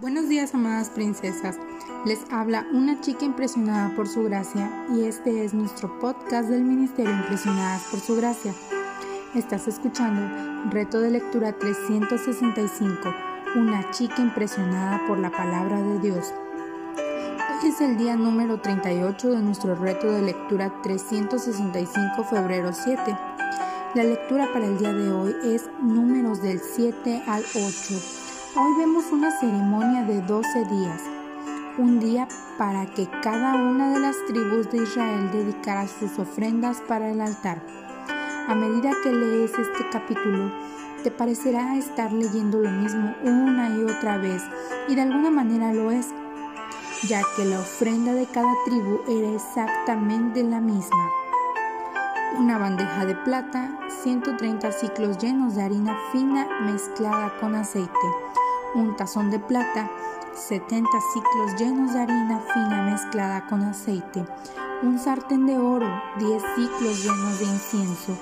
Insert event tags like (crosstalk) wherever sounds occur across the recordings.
Buenos días, amadas princesas. Les habla una chica impresionada por su gracia y este es nuestro podcast del Ministerio Impresionadas por su gracia. Estás escuchando Reto de Lectura 365, una chica impresionada por la palabra de Dios. Hoy es el día número 38 de nuestro reto de lectura 365, febrero 7. La lectura para el día de hoy es números del 7 al 8 Hoy vemos una ceremonia de 12 días, un día para que cada una de las tribus de Israel dedicara sus ofrendas para el altar. A medida que lees este capítulo, te parecerá estar leyendo lo mismo una y otra vez, y de alguna manera lo es, ya que la ofrenda de cada tribu era exactamente la misma. Una bandeja de plata, 130 ciclos llenos de harina fina mezclada con aceite, un tazón de plata, 70 ciclos llenos de harina fina mezclada con aceite, un sartén de oro, 10 ciclos llenos de incienso,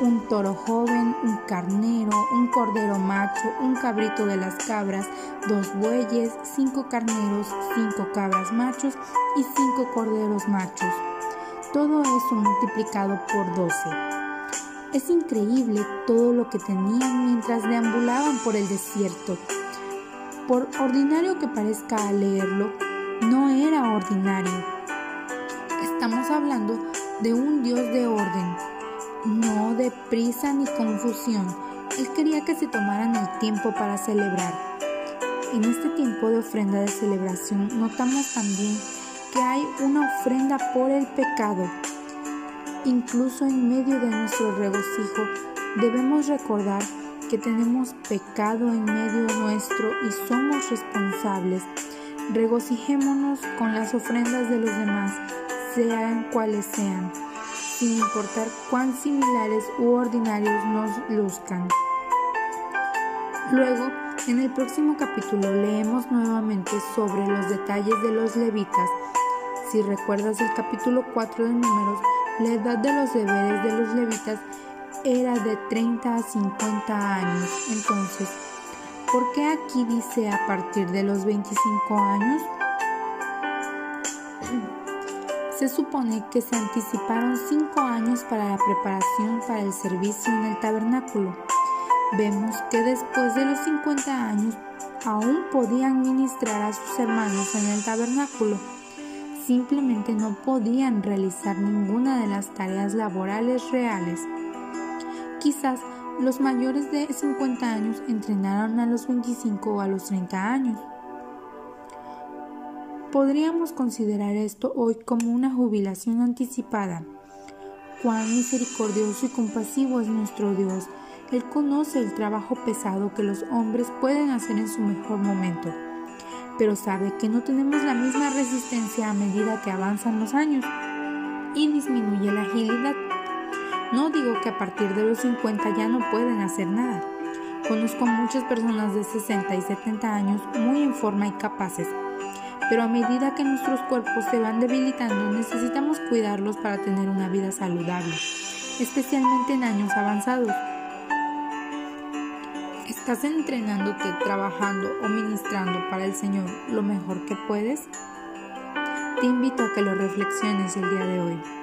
un toro joven, un carnero, un cordero macho, un cabrito de las cabras, dos bueyes, cinco carneros, cinco cabras machos y cinco corderos machos. Todo eso multiplicado por 12. Es increíble todo lo que tenían mientras deambulaban por el desierto por ordinario que parezca al leerlo, no era ordinario. Estamos hablando de un Dios de orden, no de prisa ni confusión. Él quería que se tomaran el tiempo para celebrar. En este tiempo de ofrenda de celebración notamos también que hay una ofrenda por el pecado. Incluso en medio de nuestro regocijo debemos recordar que tenemos pecado en medio nuestro y somos responsables. Regocijémonos con las ofrendas de los demás, sean cuales sean, sin importar cuán similares u ordinarios nos luzcan. Luego, en el próximo capítulo leemos nuevamente sobre los detalles de los levitas. Si recuerdas el capítulo 4 de números, la edad de los deberes de los levitas era de 30 a 50 años. Entonces, ¿por qué aquí dice a partir de los 25 años? (clears throat) Se supone que se anticiparon 5 años para la preparación para el servicio en el tabernáculo. Vemos que después de los 50 años aún podían ministrar a sus hermanos en el tabernáculo. Simplemente no podían realizar ninguna de las tareas laborales reales. Quizás los mayores de 50 años entrenaron a los 25 o a los 30 años. Podríamos considerar esto hoy como una jubilación anticipada. Cuán misericordioso y compasivo es nuestro Dios. Él conoce el trabajo pesado que los hombres pueden hacer en su mejor momento, pero sabe que no tenemos la misma resistencia a medida que avanzan los años y disminuye la agilidad. No digo que a partir de los 50 ya no pueden hacer nada. Conozco muchas personas de 60 y 70 años muy en forma y capaces, pero a medida que nuestros cuerpos se van debilitando necesitamos cuidarlos para tener una vida saludable, especialmente en años avanzados. ¿Estás entrenándote, trabajando o ministrando para el Señor lo mejor que puedes? Te invito a que lo reflexiones el día de hoy.